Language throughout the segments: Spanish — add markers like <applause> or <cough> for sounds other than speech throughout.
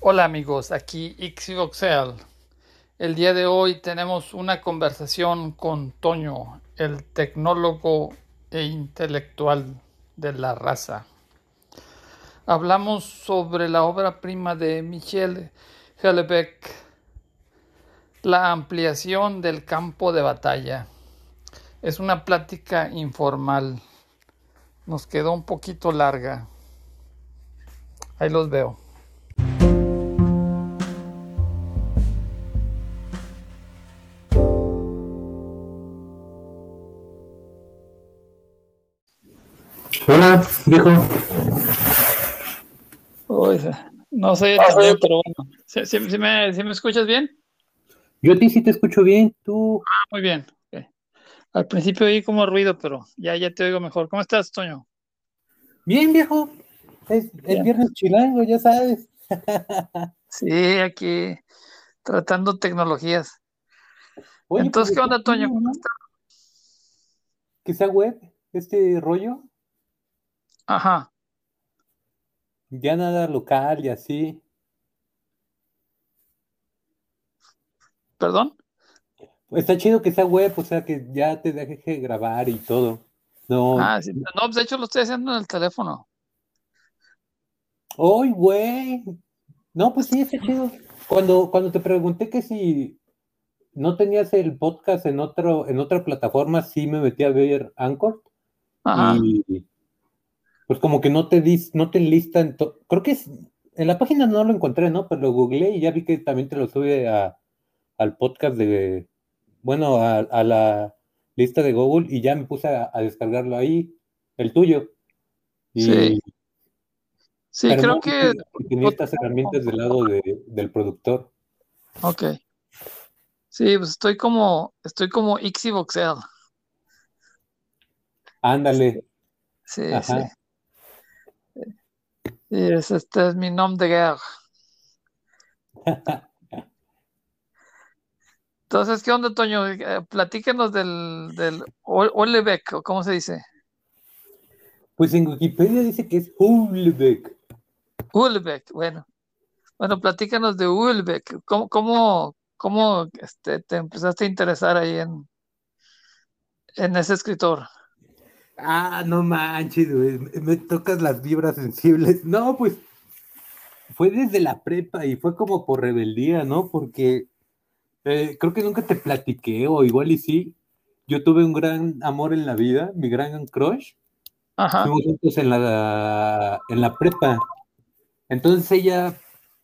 Hola amigos, aquí Ixioxel. El día de hoy tenemos una conversación con Toño, el tecnólogo e intelectual de la raza. Hablamos sobre la obra prima de Michel Houellebecq, la ampliación del campo de batalla. Es una plática informal. Nos quedó un poquito larga. Ahí los veo. Viejo. Uy, no sé, también, pero bueno. ¿Sí, sí- sí me, sí me escuchas bien? Yo a ti sí te escucho bien, tú. Ah, muy bien. Al principio oí como ruido, pero ya, ya te oigo mejor. ¿Cómo estás, Toño? Bien, viejo. Es, Bien. viernes chilango, ya sabes. <laughs> Sí, aquí tratando tecnologías. Oye, Entonces, pues, ¿qué onda, Toño? ¿Cómo ¿no? estás? Que sea web, este rollo. Ajá. Ya nada local y así. ¿Perdón? Está chido que sea web, o sea, que ya te deje grabar y todo. No. Ah, sí. No, pues de hecho lo estoy haciendo en el teléfono. ¡Ay, güey! No, pues sí, está chido. Cuando, cuando te pregunté que si no tenías el podcast en otro, en otra plataforma, sí me metí a ver Anchor. Ajá. Y pues como que no te dis, no te listan, to- creo que es, en la página no lo encontré, ¿no? Pero lo googleé y ya vi que también te lo sube a, al podcast de, bueno, a, a la lista de Google y ya me puse a, a descargarlo ahí, el tuyo. Y, Sí. Sí, creo no, que. tenía estas herramientas del lado de- del productor. Ok. Sí, pues estoy como, estoy como Ixivoxel. Ándale, Sí, sí. ajá. Y es, este es mi nombre de guerra. Entonces, ¿qué onda, Toño? Eh, platícanos del, del Ol- Olebeck, o cómo se dice. Pues en Wikipedia dice que es Hulbeck. Ulbeck, bueno. Bueno, platícanos de Ulbeck. ¿Cómo, cómo, cómo este, te empezaste a interesar ahí en, en ese escritor? Ah, no manches, güey, me- tocas las vibras sensibles. No, pues fue desde la prepa y fue como por rebeldía, ¿no? Porque eh, creo que nunca te platiqué, o igual y sí. Yo tuve un gran amor en la vida, mi gran crush. Ajá, Fuimos juntos en la, en la prepa. Entonces ella,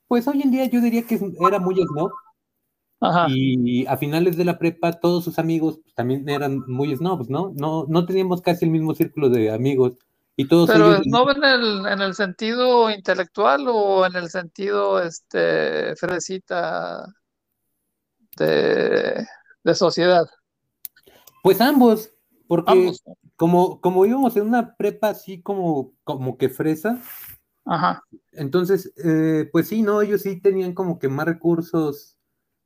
pues hoy en día yo diría que era muy snob. Ajá. Y a finales de la prepa, todos sus amigos pues, también eran muy snobs, ¿no? No, no teníamos casi el mismo círculo de amigos. Y todos Pero ellos, ¿no en el, en el sentido intelectual o en el sentido este fresita de, de sociedad? pues ambos, porque Ambos. como, como íbamos en una prepa así como, como que fresa, Ajá. entonces, eh, pues sí, no, ellos sí tenían como que más recursos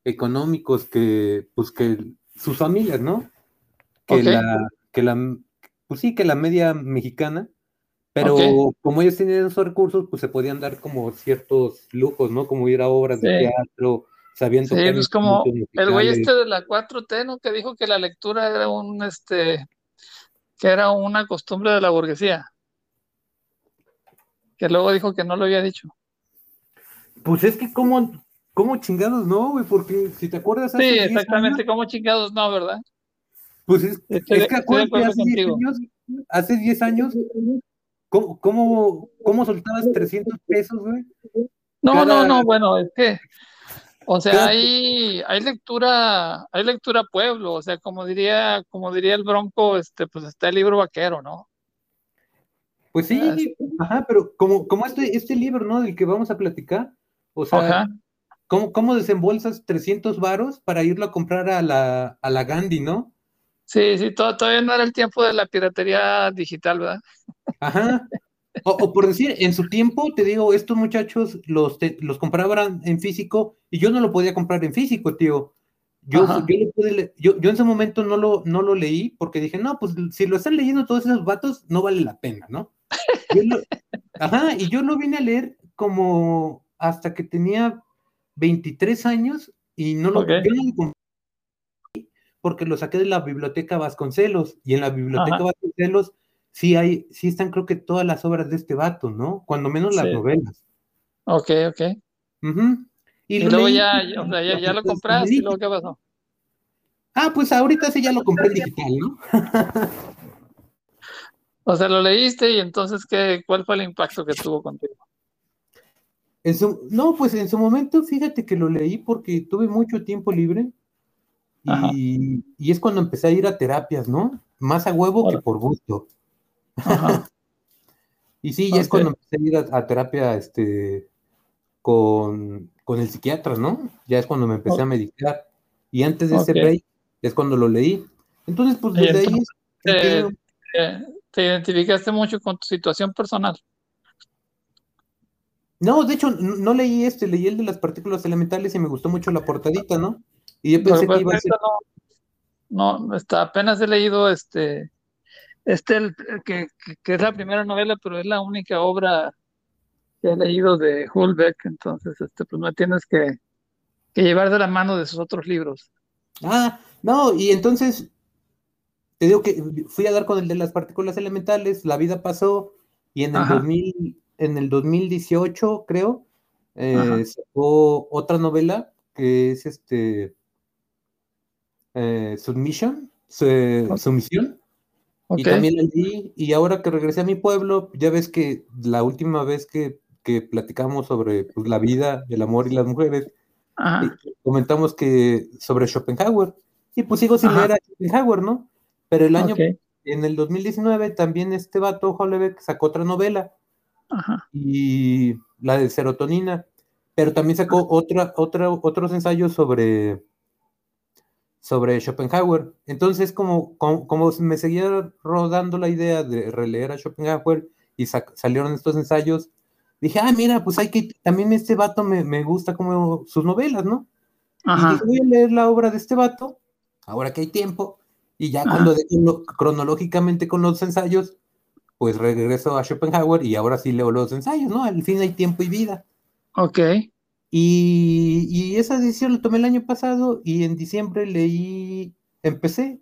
económicos que, pues que sus familias, ¿no? Que la, que la, pues sí, que la media mexicana. Pero como ellos tenían esos recursos, pues se podían dar como ciertos lujos, ¿no? Como ir a obras de teatro, sabían Sí, pues como el güey este de la 4T, ¿no? Que dijo que la lectura era un, este, que era una costumbre de la burguesía. Que luego dijo que no lo había dicho. Pues es que como, como chingados, ¿no, güey? Porque si te acuerdas hace Sí, 10 exactamente, como chingados, no, ¿verdad? pues es, Estoy, es que acuérdate, hace 10 contigo. años, hace 10 años, ¿cómo, cómo, cómo soltabas 300 pesos, güey? No, no, Cada, no, bueno, es que, o sea, hay, hay lectura, hay lectura pueblo, o sea, como diría, como diría el Bronco, este, pues está el libro vaquero, ¿no? pues sí, ajá, pero como, como este, este libro, ¿no? Del que vamos a platicar, o sea, Ajá. ¿Cómo, cómo desembolsas 300 varos para irlo a comprar a la, a la Gandhi, ¿no? Sí, sí, to- todavía no era el tiempo de la piratería digital, ¿verdad? Ajá. O, o por decir, en su tiempo, te digo, estos muchachos los, te- los compraban en físico y yo no lo podía comprar en físico, tío. Yo, yo, lo pude yo, yo en ese momento no lo, no lo leí porque dije, no, pues si lo están leyendo todos esos vatos, no vale la pena, ¿no? Lo- <laughs> ajá, y yo lo vine a leer como, hasta que tenía 23 años y no lo, Ok. yo no lo compré porque lo saqué de la biblioteca Vasconcelos y en la biblioteca Ajá. Vasconcelos sí hay, sí están creo que todas las obras de este vato, ¿no? Cuando menos las Sí. novelas. Ok, ok. Y, Y luego leí ya, ya- o sea, ya, ya lo portada está compraste y luego qué pasó. Ah, pues ahorita sí ya lo compré en digital, ¿no? <laughs> O sea, lo leíste y entonces ¿qué, cuál fue el impacto que tuvo contigo? En su- no, pues en su momento, fíjate que lo leí porque tuve mucho tiempo libre y, y es cuando empecé a ir a terapias, ¿no? Más a huevo que por gusto. Ajá. <laughs> Y sí, ya es cuando empecé a ir a, a terapia este, con, con el psiquiatra, ¿no? Ya es cuando me empecé a medicar. Y antes de ese break es cuando lo leí. Entonces, pues desde ahí entonces, entiendo- Eh, te identificaste mucho con tu situación personal. No, de hecho, no leí este, leí el de las partículas elementales y me gustó mucho la portadita, ¿no? Y yo pensé que iba a pues, ser. no, no, está, apenas he leído este, este el- que, que- que es la primera novela, pero es la única obra que he leído de Hulbeck, entonces este, pues me tienes que, que llevar de la mano de sus otros libros. Ah, no, y entonces te digo que fui a dar con el de las partículas elementales, la vida pasó y en el Ajá. 2000, en el 2018, creo, eh, sacó otra novela que es este eh, Submission. Sumisión, y también la leí, y ahora que regresé a mi pueblo, ya ves que la última vez que, que platicamos sobre pues, la vida, el amor y las mujeres, y comentamos que sobre Schopenhauer, y pues sigo sin Ajá. leer a Schopenhauer, ¿no? Pero el año, en el 2019, también este vato, Hollebeck, sacó otra novela, ajá, y la de serotonina, pero también sacó otra, otra, otros ensayos sobre, sobre Schopenhauer. Entonces, como, como, como me seguía rodando la idea de releer a Schopenhauer y salieron estos ensayos, dije, ah, mira, pues hay que, también este vato me, me gusta como sus novelas, ¿no? Y dije, voy a leer la obra de este vato, ahora que hay tiempo, y ya Ajá. cuando de- lo- cronológicamente con los ensayos, pues regreso a Schopenhauer y ahora sí leo los ensayos, ¿no? Al fin hay tiempo y vida. ok, Y, y esa decisión la tomé el año pasado y en diciembre leí, empecé,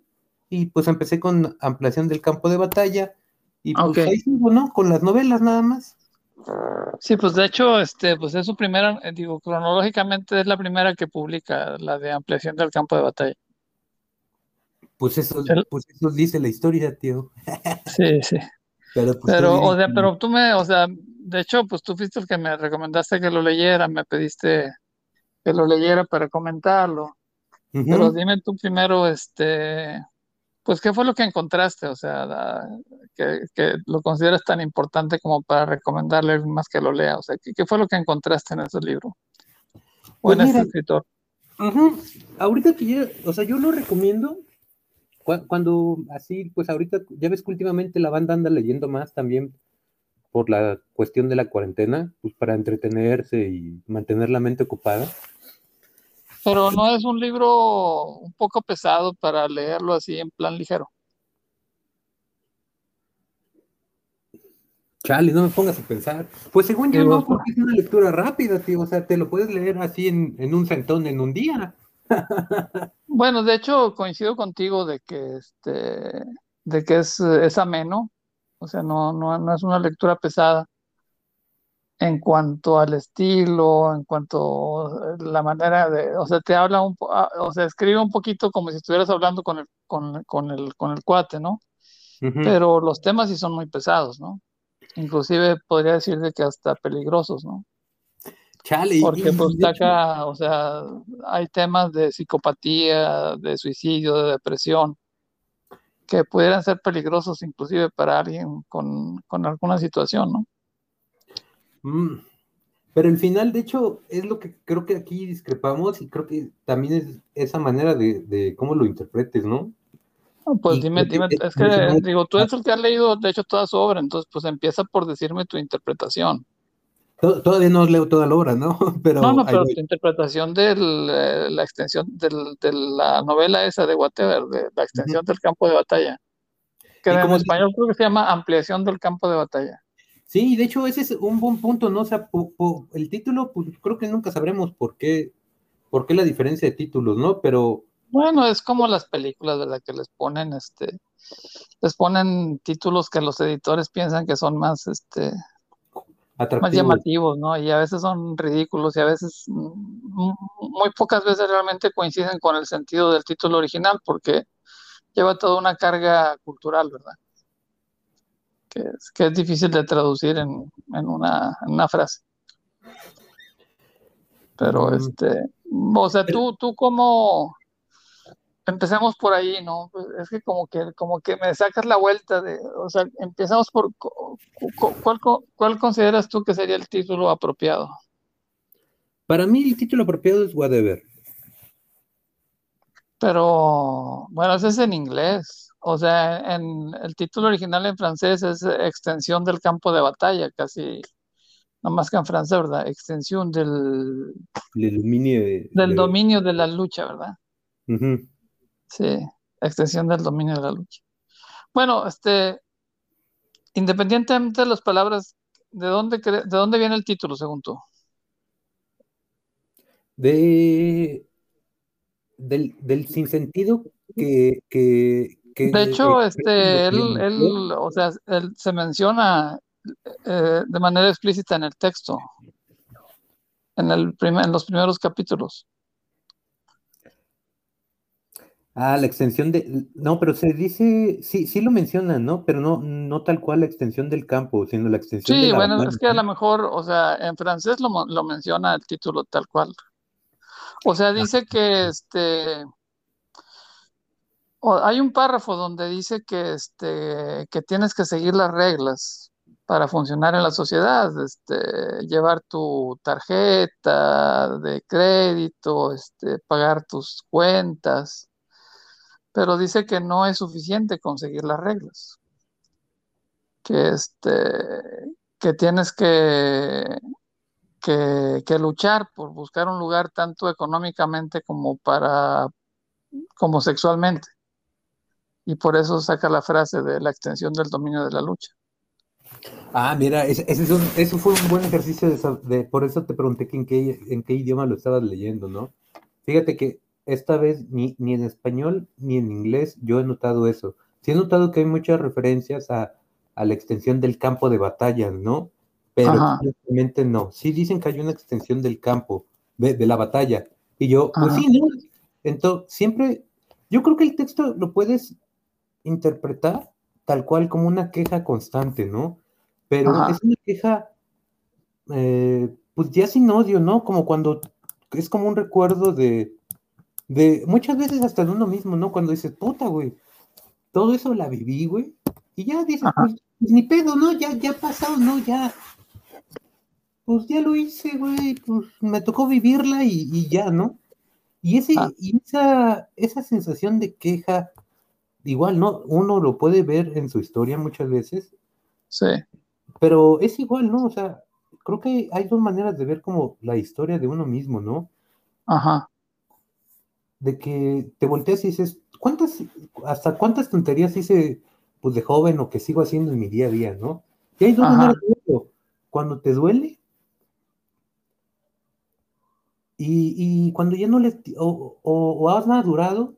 y pues empecé con ampliación del campo de batalla, y pues ahí sigo, ¿no? Con las novelas nada más. Sí, pues de hecho, este, pues es su primera, eh, digo, cronológicamente es la primera que publica la de ampliación del campo de batalla. Pues eso, pues eso dice la historia, tío. Sí, sí. Pero, pues, Pero, o sea, pero tú me, o sea, de hecho, pues tú fuiste el que me recomendaste que lo leyera, me pediste que lo leyera para comentarlo. Ujú. Pero dime tú primero, este, pues, ¿qué fue lo que encontraste? O sea, la- que, que lo consideras tan importante como para recomendarle más que lo lea. O sea, ¿qué, qué fue lo que encontraste en ese libro? O Pues en ese mira, escritor. Ujú. Ahorita que ya, o sea, yo lo recomiendo cuando así, pues ahorita ya ves que últimamente la banda anda leyendo más también por la cuestión de la cuarentena, pues para entretenerse y mantener la mente ocupada. Pero no es un libro un poco pesado para leerlo así en plan ligero. Chale, no me pongas a pensar. Pues según yo no, porque es una lectura rápida, tío, o sea, te lo puedes leer así en, en un centón, en un día. <laughs> Bueno, de hecho coincido contigo de que este, de que es, es ameno, o sea, no, no, no es una lectura pesada en cuanto al estilo, en cuanto a la manera de, o sea, te habla un, ah, o sea, escribe un poquito como si estuvieras hablando con el, con, con el, con el cuate, ¿no? Pero los temas sí son muy pesados, ¿no? Inclusive podría decir de que hasta peligrosos, ¿no? Chale, Porque pues saca, o sea, hay temas de psicopatía, de suicidio, de depresión, que pudieran ser peligrosos inclusive para alguien con, con alguna situación, ¿no? Mm. Pero el final, de hecho, es lo que creo que aquí discrepamos y creo que también es esa manera de, de cómo lo interpretes, ¿no? Pues dime, dime, es que digo, tú eres el que has leído, de hecho, toda su obra, entonces pues empieza por decirme tu interpretación. To- Todavía no leo toda la obra, ¿no? <laughs> Pero, No, no, pero tu interpretación de la extensión del- de la novela esa de Whatever, de la extensión del campo de batalla, que ¿Y en español creo que se llama ampliación del campo de batalla. Sí, de hecho ese es un buen punto, ¿no? O sea, el título, pues creo que nunca sabremos por qué, por qué la diferencia de títulos, ¿no? Pero... Bueno, es como las películas, ¿verdad? Que les ponen, este, les ponen títulos que los editores piensan que son más, este, más llamativos, ¿no? Y a veces son ridículos y a veces, mm, muy pocas veces realmente coinciden con el sentido del título original porque lleva toda una carga cultural, ¿verdad? Que es, que es difícil de traducir en, una, frase. Pero, mm. este, o sea, tú, tú como, empecemos por ahí, ¿no? Pues, es que como que como que me sacas la vuelta de, o sea, empezamos por ¿cuál, cuál consideras tú que sería el título apropiado? Para mí el título apropiado es Whatever. Pero bueno, ese es en inglés. O sea, en el título original en francés es extensión del campo de batalla, casi no más que en francés, ¿verdad? Extensión del, dominio de, del dominio de la lucha, ¿verdad? Sí, extensión del dominio de la lucha. Bueno, este, independientemente de las palabras, ¿de dónde, ¿de dónde viene el título, según tú? De, del, del sinsentido que, que, De hecho, este, él, él, o sea, él se menciona eh, de manera explícita en el texto, en, el primer, en los primeros capítulos. Ah, la extensión de. No, pero se dice. Sí, sí lo mencionan, ¿no? Pero no, no tal cual la extensión del campo, sino la extensión sí, de la bueno, es que a lo mejor, o sea, en francés lo, lo menciona el título tal cual. O sea, dice que este. hay un párrafo donde dice que, este, que tienes que seguir las reglas para funcionar en la sociedad, este, llevar tu tarjeta de crédito, este, pagar tus cuentas, pero dice que no es suficiente conseguir las reglas, que, este, que tienes que, que, luchar por buscar un lugar tanto económicamente como para como sexualmente. Y por eso saca la frase de la extensión del dominio de la lucha. Ah, mira, eso fue un buen ejercicio de, por eso te pregunté en qué, en qué idioma lo estabas leyendo, ¿no? Fíjate que esta vez ni, ni en español ni en inglés yo he notado eso. Sí he notado que hay muchas referencias a, la extensión del campo de batalla, ¿no? Pero simplemente no. Sí dicen que hay una extensión del campo, de, la batalla. Y yo, pues sí, ¿no? Entonces, siempre, yo creo que el texto lo puedes interpretar tal cual como una queja constante, ¿no? Pero es una queja, eh, pues ya sin odio, ¿no? Como cuando es como un recuerdo de, de muchas veces hasta de uno mismo, ¿no? Cuando dices, puta, güey, todo eso la viví, güey, y ya dices, pues, pues, ni pedo, ¿no? Ya, ya pasado, ¿no? Ya, pues ya lo hice, güey, pues me tocó vivirla y, ya, ¿no? Y, ese, ah. y esa, esa sensación de queja, igual, ¿no? Uno lo puede ver en su historia muchas veces. Sí. Pero es igual, ¿no? O sea, creo que hay dos maneras de ver como la historia de uno mismo, ¿no? Ajá de que te volteas y dices, ¿cuántas, hasta cuántas tonterías hice pues de joven o que sigo haciendo en mi día a día, ¿no? Y hay dos maneras de Cuando te duele y, cuando ya no le, o, o, has madurado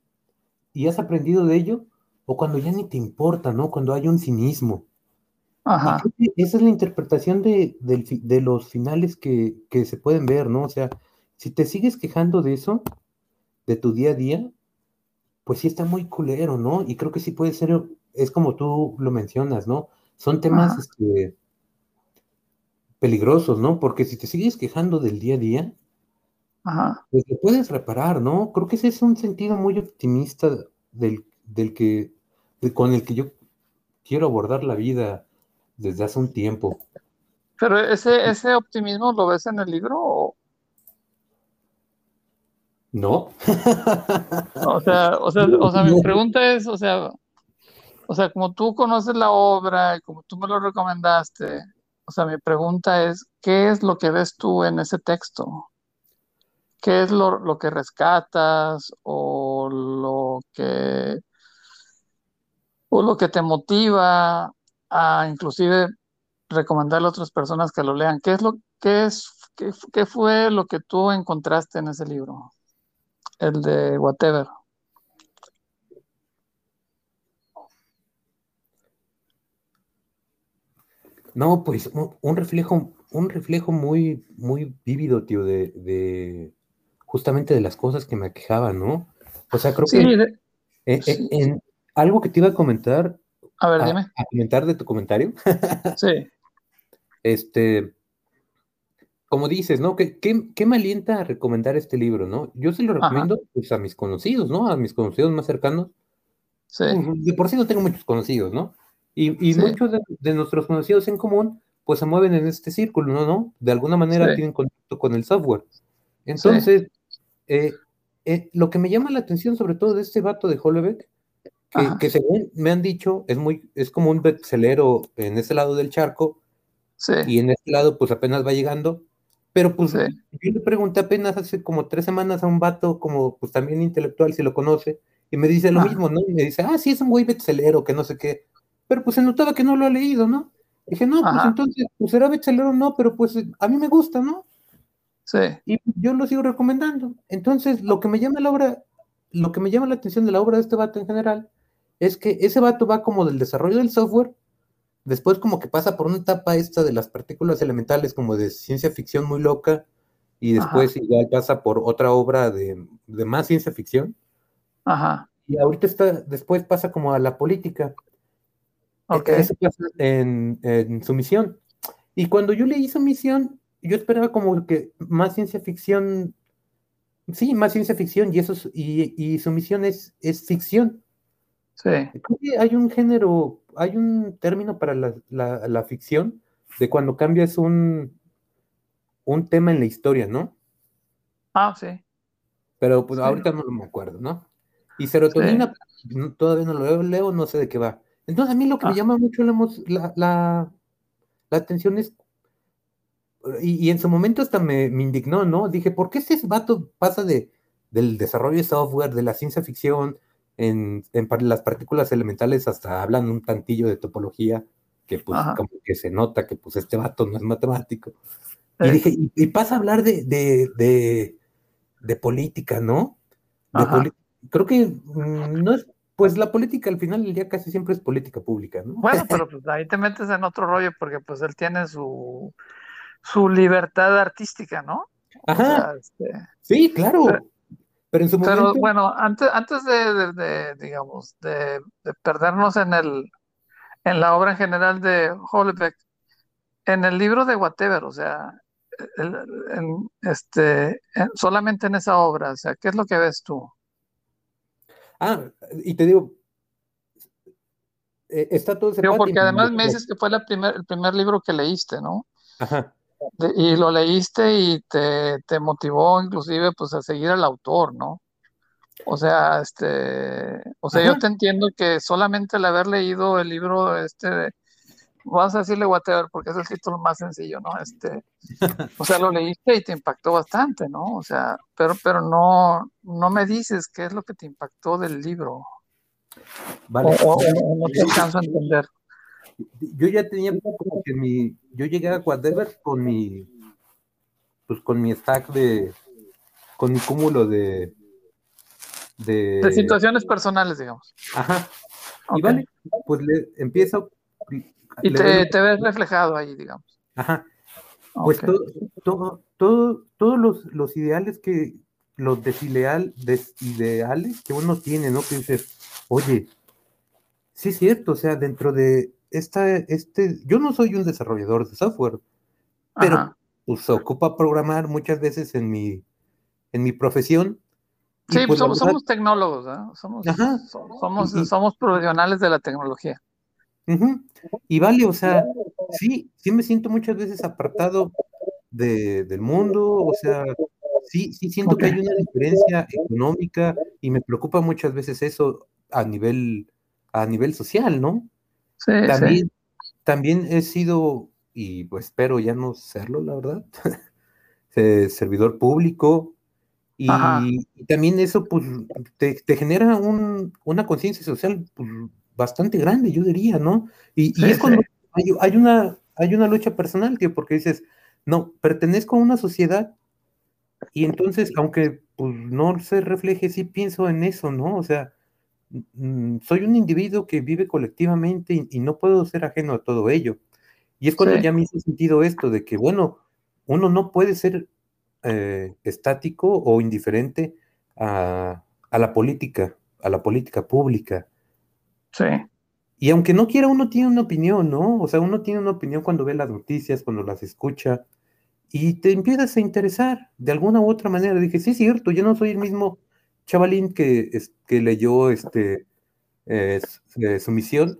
y has aprendido de ello, o cuando ya ni te importa, ¿no? Cuando hay un cinismo. Ajá. Esa es la interpretación de, de los finales que, que, se pueden ver, ¿no? O sea, si te sigues quejando de eso, de tu día a día, pues sí está muy culero, ¿no? Y creo que sí puede ser, es como tú lo mencionas, ¿no? Son temas este, peligrosos, ¿no? Porque si te sigues quejando del día a día, pues te puedes reparar, ¿no? Creo que ese es un sentido muy optimista del, del que, con el que yo quiero abordar la vida desde hace un tiempo. Pero ese, ese optimismo lo ves en el libro no. o sea, o sea, o sea, mi pregunta es, o sea, o sea, como tú conoces la obra y como tú me lo recomendaste, o sea, mi pregunta es, ¿qué es lo que ves tú en ese texto? ¿Qué es lo, lo que rescatas o lo que o lo que te motiva a inclusive recomendarle a otras personas que lo lean. ¿Qué es lo qué es qué, qué fue lo que tú encontraste en ese libro? El de Whatever. No, pues un, un reflejo, un reflejo muy, muy vívido, tío, de, de justamente de las cosas que me aquejaban, ¿no? O sea, creo Sí, que de- sí. en algo que te iba a comentar, A ver, a, dime. a comentar de tu comentario, <laughs> Sí, este, como dices, ¿no? ¿Qué, qué, qué me alienta a recomendar este libro, ¿no? Yo se lo ajá, recomiendo pues, a mis conocidos, ¿no? A mis conocidos más cercanos. sí, Pues, de por sí no tengo muchos conocidos, ¿no? Y, y sí, muchos de, de nuestros conocidos en común, pues se mueven en este círculo, ¿no? ¿no? De alguna manera sí, tienen contacto con el software. Entonces, eh, eh, lo que me llama la atención sobre todo de este vato de Hollebeck, que, que según me han dicho, es muy, es como un bestselero en ese lado del charco, sí, y en este lado pues apenas va llegando, pero pues sí, yo le pregunté apenas hace como tres semanas a un vato como pues también intelectual si lo conoce, y me dice lo mismo, ¿no? Y me dice, ah, sí, es un güey bestselero, que no sé qué, pero pues se notaba que no lo ha leído, ¿no? Dije, no, pues entonces, pues será bestselero o no, pero pues a mí me gusta, ¿no? sí, Y yo lo sigo recomendando. Entonces, lo que me llama la obra, lo que me llama la atención de la obra de este vato en general, es que ese vato va como del desarrollo del software, después como que pasa por una etapa esta de las partículas elementales como de ciencia ficción muy loca, y ajá, después igual pasa por otra obra de, de más ciencia ficción, ajá, y ahorita está, después pasa como a la política. E- ok, Eso pasa en, en su misión. Y cuando yo leí su misión, yo esperaba como que más ciencia ficción, sí, más ciencia ficción, y eso es- y, y su misión es, es ficción. Sí, hay un género, hay un término para la, la- la ficción de cuando cambias un, un tema en la historia, ¿no? ah, sí, Pero pues sí, ahorita no me acuerdo, ¿no? Y sí, serotonina, no- todavía no lo leo, no sé de qué va. Entonces a mí lo que me ah, llama mucho la, la, la- atención es Y, y en su momento hasta me, me indignó, ¿no? Dije, ¿por qué ese vato pasa de, del desarrollo de software, de la ciencia ficción, en, en las partículas elementales, hasta hablan un tantillo de topología, que pues ajá, como que se nota que pues este vato no es matemático. Y dije, y, y pasa a hablar de, de, de, de política, ¿no? Creo que mm, no es, pues la política al final del día casi siempre es política pública, ¿no? Bueno, pero pues ahí te metes en otro rollo porque pues él tiene su, su libertad artística, ¿no? O Ajá, sea, este, sí, claro, pero en su pero momento, bueno, antes, antes de, de- de, digamos, de, de perdernos en el, en la obra en general de Houellebecq, en el libro de Whatever, o sea, el- el- este, en- solamente en esa obra, o sea, ¿qué es lo que ves tú? ah, y te digo, eh, está todo ese Digo, porque además me dices que fue la primer, el primer libro que leíste, ¿no? Ajá, De- y lo leíste y te, te motivó inclusive pues a seguir al autor, ¿no? O sea, este, o sea, yo te entiendo que solamente el haber leído el libro, este, vas a decirle whatever, porque es el título más sencillo, ¿no? Este, o sea, lo <laughs> leíste y te impactó bastante, ¿no? O sea, pero, pero no, no me dices qué es lo que te impactó del libro, o- o no te alcanzo a entender. Yo ya tenía como que mi, yo llegué a Whatever con mi, pues con mi stack de, con mi cúmulo de, De de, situaciones personales, digamos. ajá, y vale, pues le empiezo, Y le doy, te, te ves reflejado ahí, digamos. ajá, pues Ok. todo, todo, todo, todos los, los ideales que, los desideal, desideales que uno tiene, ¿no? Que dices, oye, sí es cierto, o sea, dentro de esta, este, yo no soy un desarrollador de software, pero Ajá. pues se ocupa programar muchas veces en mi, en mi profesión, Sí, pues la somos, somos tecnólogos, ¿eh? Somos, ajá, somos, y, somos profesionales de la tecnología. y vale, o sea, sí, sí me siento muchas veces apartado de, del mundo, o sea, sí, sí siento que hay una diferencia económica y me preocupa muchas veces eso a nivel, a nivel social, ¿no? Sí, sí. También, también he sido, y pues espero ya no serlo, la verdad, <laughs> eh, servidor público, y, y también eso pues te, te genera un, una conciencia social pues, bastante grande, yo diría, ¿no? Y, y Sí, es cuando hay, hay una, hay una lucha personal, tío, porque dices, no, pertenezco a una sociedad y entonces, aunque pues, no se refleje, sí pienso en eso, ¿no? O sea, soy un individuo que vive colectivamente y, no puedo ser ajeno a todo ello. Y es cuando ya me hizo sentido esto de que, bueno, uno no puede ser eh, estático o indiferente a, a, la política, a la política pública. Sí. Y aunque no quiera, uno tiene una opinión, ¿no? O sea, uno tiene una opinión cuando ve las noticias, cuando las escucha, y te empiezas a interesar de alguna u otra manera. Dije, sí, es cierto, yo no soy el mismo chavalín que, que leyó este, eh, eh, su misión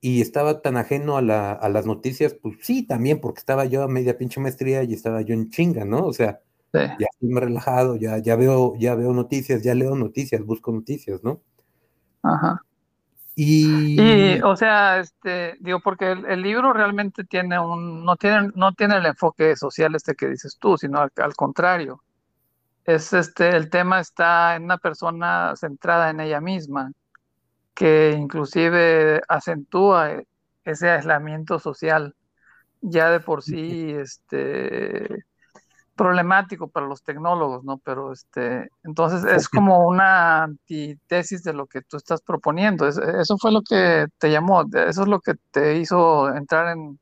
y estaba tan ajeno a, la, a, las noticias, pues sí, también, porque estaba yo a media pinche maestría y estaba yo en chinga, ¿no? O sea, ya estoy más relajado, ya, ya, veo, ya veo noticias, ya leo noticias, busco noticias, ¿no? Ajá. Y... o sea, este, digo, porque el, libro realmente tiene un, no tiene, no tiene el enfoque social este que dices tú, sino al, contrario. Es este, el tema está en una persona centrada en ella misma, que inclusive acentúa ese aislamiento social ya de por sí, este, problemático para los tecnólogos, ¿no? Pero este, entonces es como una antitesis de lo que tú estás proponiendo. eso fue lo que te llamó, eso es lo que te hizo entrar en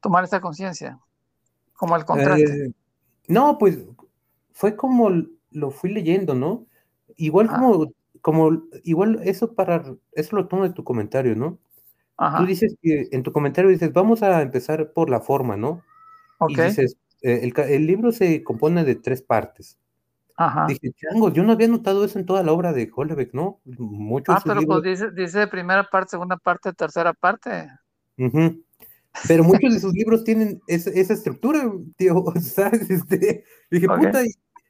tomar esa conciencia, como el contraste. Eh, no, pues fue como lo fui leyendo, ¿no? Igual como, como, igual eso para, eso lo tomo de tu comentario, ¿no? Tú dices que en tu comentario dices, vamos a empezar por la forma, ¿no? Y dices, eh, el, libro se compone de tres partes. Ajá. Dije, chango, yo no había notado eso en toda la obra de Hollebeck, ¿no? Muchos ah, pero pues dice, dice primera parte, segunda parte, tercera parte. Pero muchos de sus libros tienen esa, estructura, <laughs> tío, <laughs> ¿sabes? Este, dije, puta,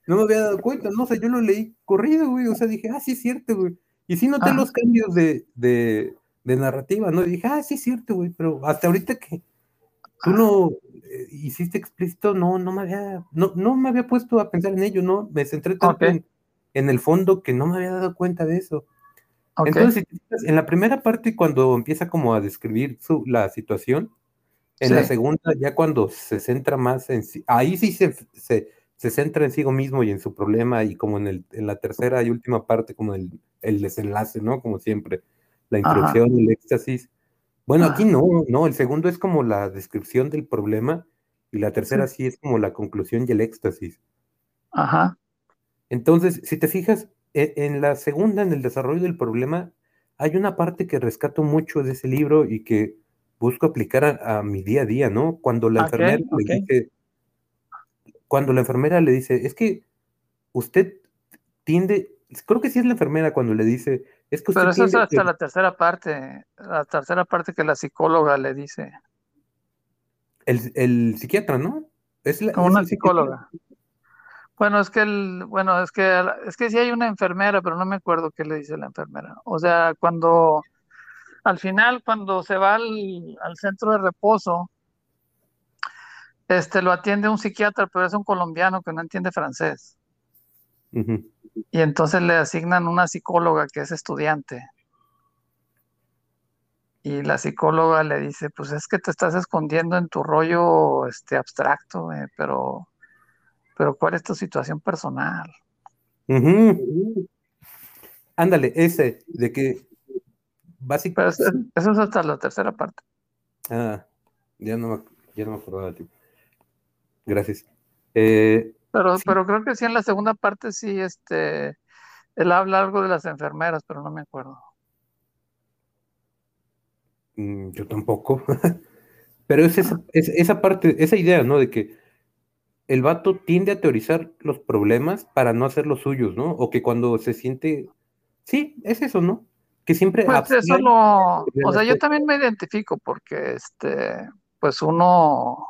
no me había dado cuenta, no, o sea, yo lo leí corrido, güey, o sea, dije, ah, sí es cierto, güey. Y sí noté los cambios de, de, de narrativa, ¿no? Y dije, ah, sí es cierto, güey, pero hasta ahorita que tú no eh, hiciste explícito, no, no me había, no, no me había puesto a pensar en ello, ¿no? Me centré tanto en, el fondo que no me había dado cuenta de eso. Entonces, en la primera parte, cuando empieza como a describir su, la situación, en la segunda, ya cuando se centra más en sí, ahí sí se, se, se, centra en sí mismo y en su problema, y como en, el, en la tercera y última parte, como el, el desenlace, ¿no? Como siempre, la introducción, el éxtasis, bueno, aquí no, no, el segundo es como la descripción del problema y la tercera sí, es como la conclusión y el éxtasis. Ajá. Entonces, si te fijas, e, en, la segunda, en el desarrollo del problema, hay una parte que rescato mucho de ese libro y que busco aplicar a, mi día a día, ¿no? Cuando la enfermera le dice, cuando la enfermera le dice, es que usted tiende, creo que sí es la enfermera cuando le dice, pero eso es hasta la tercera parte, la tercera parte que la psicóloga le dice. El, psiquiatra, ¿no? Es una psicóloga. Bueno, es que el, bueno, es que es que sí hay una enfermera, pero no me acuerdo qué le dice la enfermera. O sea, cuando al final, cuando se va al, centro de reposo, este lo atiende un psiquiatra, pero es un colombiano que no entiende francés. Y entonces le asignan una psicóloga que es estudiante. Y la psicóloga le dice, pues es que te estás escondiendo en tu rollo este, abstracto, pero, pero ¿cuál es tu situación personal? Ándale, ese, de que básicamente... Eso, es hasta la tercera parte. Ah, ya no me, ya no me acordaba de ti. Gracias. Eh, pero, pero creo que sí en la segunda parte sí, este, él habla algo de las enfermeras, pero no me acuerdo. Mm, yo tampoco. <laughs> pero es esa, es esa parte, esa idea, ¿no? De que el vato tiende a teorizar los problemas para no hacer los suyos, ¿no? O que cuando se siente. Sí, es eso, ¿no? Que siempre. Pues eso no. O sea, yo también me identifico porque, este, pues uno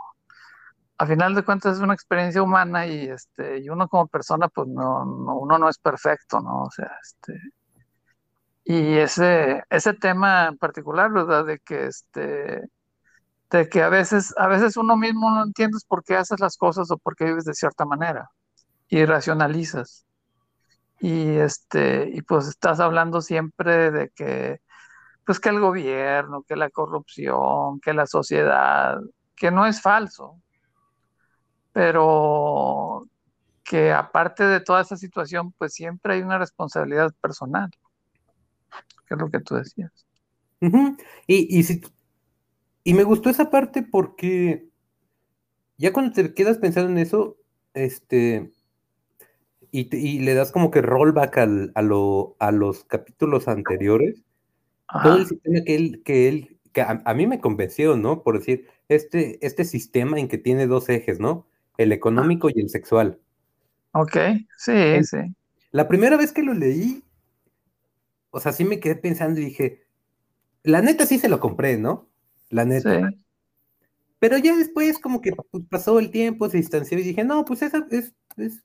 a final de cuentas es una experiencia humana y este y uno como persona pues no, uno no es perfecto no o sea este y ese ese tema en particular verdad de que este de que a veces a veces uno mismo no entiendes por qué haces las cosas o por qué vives de cierta manera y racionalizas. Y este y pues estás hablando siempre de que pues que el gobierno, que la corrupción, que la sociedad, que no es falso, pero que aparte de toda esa situación, pues siempre hay una responsabilidad personal, que es lo que tú decías. y, y, y me gustó esa parte porque ya cuando te quedas pensando en eso, este, y, le das como que rollback al, a, lo, a los capítulos anteriores, todo el sistema que él, que él, que a, mí me convenció, ¿no? Por decir, este, este sistema en que tiene dos ejes, ¿no? El económico y el sexual. Ok, sí, sí. La primera vez que lo leí, o sea, sí me quedé pensando y dije, la neta sí se lo compré, ¿no? La neta. Pero ya después como que pues, pasó el tiempo, se distanció y dije, no, pues esa es, es,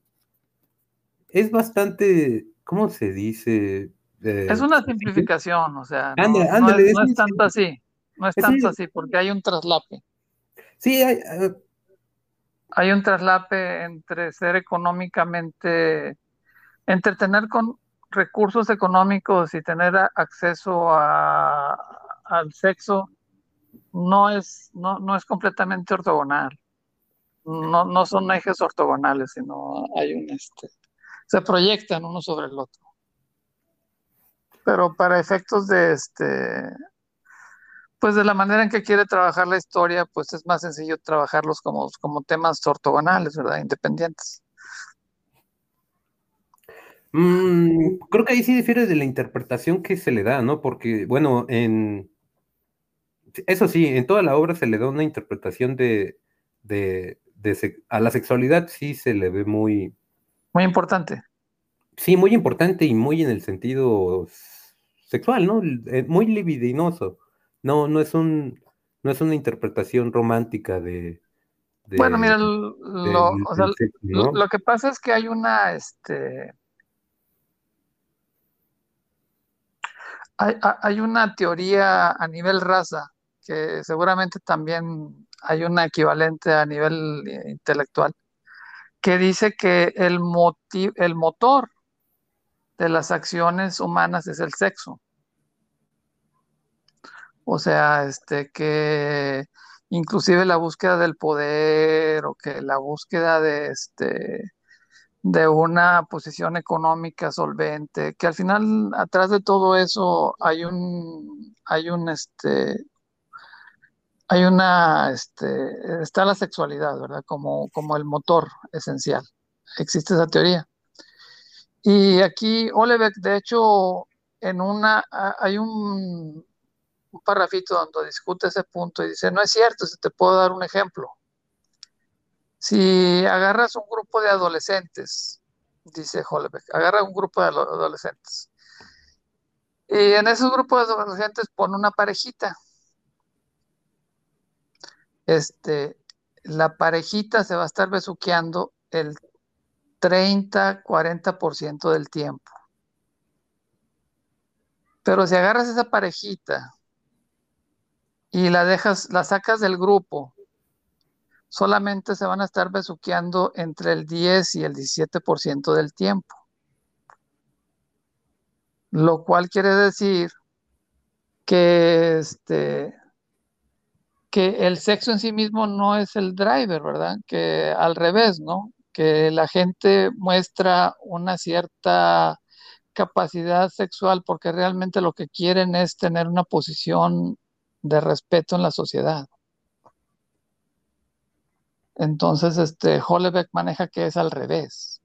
es bastante, ¿cómo se dice? es una simplificación, o sea, no, es, tanto así, no es, tanto así, porque hay un traslape. Sí, hay, hay un traslape entre ser económicamente, entre tener con recursos económicos y tener acceso a, al sexo, no es, no, no es completamente ortogonal. No, no son ejes ortogonales, sino hay un este, se proyectan uno sobre el otro. Pero para efectos de este, pues de la manera en que quiere trabajar la historia, pues es más sencillo trabajarlos como, como temas ortogonales, ¿verdad? Independientes. Mm, creo que ahí sí difiere de la interpretación que se le da, ¿no? Porque, bueno, en... Eso sí, en toda la obra se le da una interpretación de, de, de a la sexualidad sí se le ve muy... Muy importante. Sí, muy importante y muy en el sentido sexual, ¿no? Eh, muy libidinoso. No, no es un, no es una interpretación romántica de. bueno, mira, lo, lo, que pasa es que hay una, este, hay, hay una teoría a nivel raza que seguramente también hay una equivalente a nivel eh, intelectual que dice que el, el motor de las acciones humanas es el sexo. O sea, este, que inclusive la búsqueda del poder o que la búsqueda de este de una posición económica solvente, que al final atrás de todo eso hay un hay un este hay una este está la sexualidad, ¿verdad? Como como el motor esencial. Existe esa teoría. Y aquí Olebeck, de hecho, en una hay un un parrafito donde discute ese punto y dice, no es cierto, si te puedo dar un ejemplo. Si agarras un grupo de adolescentes, dice Hollebeck, agarra un grupo de adolescentes. Y en esos grupos de adolescentes pone una parejita. Este, la parejita se va a estar besuqueando el 30-40% del tiempo. Pero si agarras esa parejita y la dejas, la sacas del grupo, solamente se van a estar besuqueando entre el 10 y el 17% del tiempo. Lo cual quiere decir que este que el sexo en sí mismo no es el driver, ¿verdad? Que al revés, ¿no? Que la gente muestra una cierta capacidad sexual porque realmente lo que quieren es tener una posición de respeto en la sociedad. Entonces, este, Hollebeck maneja que es al revés,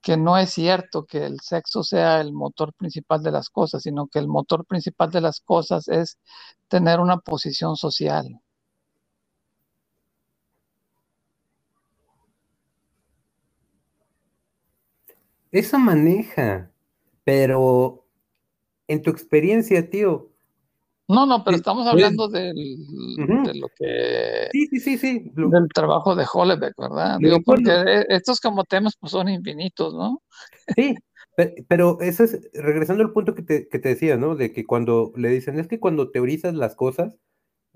que no es cierto que el sexo sea el motor principal de las cosas, sino que el motor principal de las cosas es tener una posición social. Eso maneja, pero en tu experiencia, tío, no, no, pero estamos hablando del, de lo que... Sí, sí, sí, sí. Del trabajo de Hollebeck, ¿verdad? Digo, porque estos como temas pues son infinitos, ¿no? Sí, pero eso es, regresando al punto que te, que te decía, ¿no? De que cuando le dicen, es que cuando teorizas las cosas,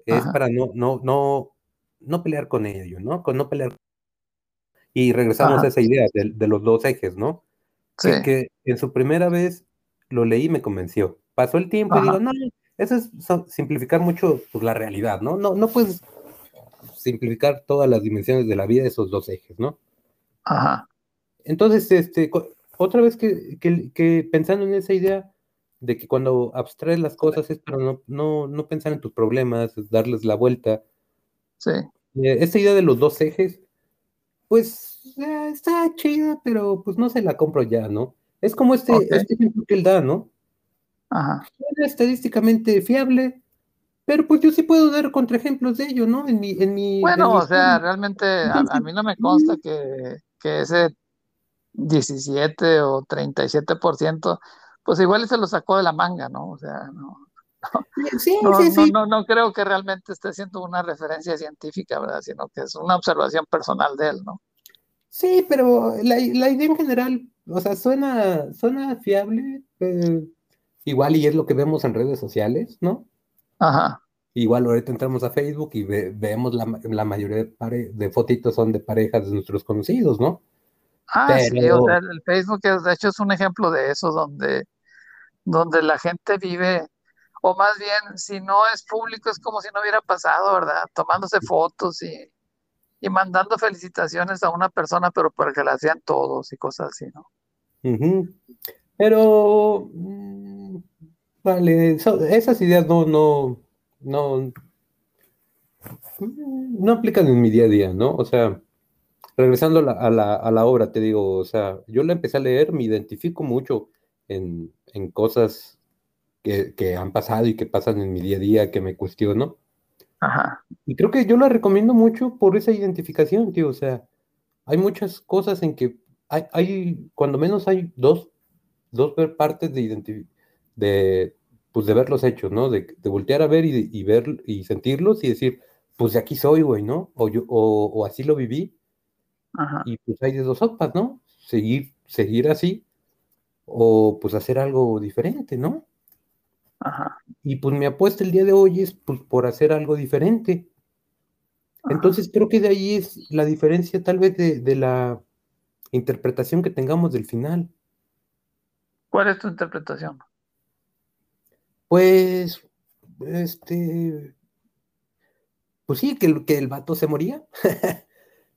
es para no, no, no, no pelear con ello, ¿no? Con no pelear. Y regresamos a esa idea de, de, los dos ejes, ¿no? Sí. Que, que en su primera vez lo leí y me convenció pasó el tiempo y digo, no, eso es simplificar mucho pues, la realidad, ¿no? ¿no? No puedes simplificar todas las dimensiones de la vida esos dos ejes, ¿no? Ajá. Entonces, este, otra vez que, que, pensando en esa idea de que cuando abstraes las cosas es para no, no, no pensar en tus problemas, es darles la vuelta. Sí. Eh, esta idea de los dos ejes, pues eh, está chida, pero pues no se la compro ya, ¿no? Es como este, este ejemplo que él da, ¿no? Ajá. estadísticamente fiable, pero pues yo sí puedo dar contraejemplos de ello, ¿no? En mi, en mi, bueno, o sea, realmente a, mí no me consta que, que ese 17 o 37%, pues igual se lo sacó de la manga, ¿no? O sea, no. Sí, no, sí, sí. No, no, creo que realmente esté haciendo una referencia científica, ¿verdad? Sino que es una observación personal de él, ¿no? Sí, pero la, la idea en general, o sea, suena, suena fiable, eh, igual y es lo que vemos en redes sociales, ¿no? Ajá. Igual ahorita entramos a Facebook y vemos la, la mayoría de, de fotitos son de parejas de nuestros conocidos, ¿no? Ah, sí, o sea, el Facebook de hecho es un ejemplo de eso, donde, donde la gente vive, o más bien, si no es público, es como si no hubiera pasado, ¿verdad? Tomándose fotos y, y mandando felicitaciones a una persona, pero para que las vean todos y cosas así, ¿no? Pero, vale, esas ideas no, no, no, no aplican en mi día a día, ¿no? O sea, regresando a la, obra, te digo, o sea, yo la empecé a leer, me identifico mucho en, cosas que, han pasado y que pasan en mi día a día, que me cuestiono. Ajá. Y creo que yo la recomiendo mucho por esa identificación, tío, o sea, hay muchas cosas en que hay, hay cuando menos hay dos, dos partes de, de, pues de ver los hechos, ¿no? De, voltear a ver y, y, ver y sentirlos y decir, pues de aquí soy, güey, ¿no? O, yo, o, o así lo viví y pues hay de dos sopas, ¿no? Seguir, seguir así o pues hacer algo diferente, ¿no? Ajá. Y pues mi apuesta el día de hoy es pues por hacer algo diferente. Entonces creo que de ahí es la diferencia tal vez de, de, la interpretación que tengamos del final. ¿Cuál es tu interpretación? Pues, este, pues sí, que el, que el vato se moría. <laughs>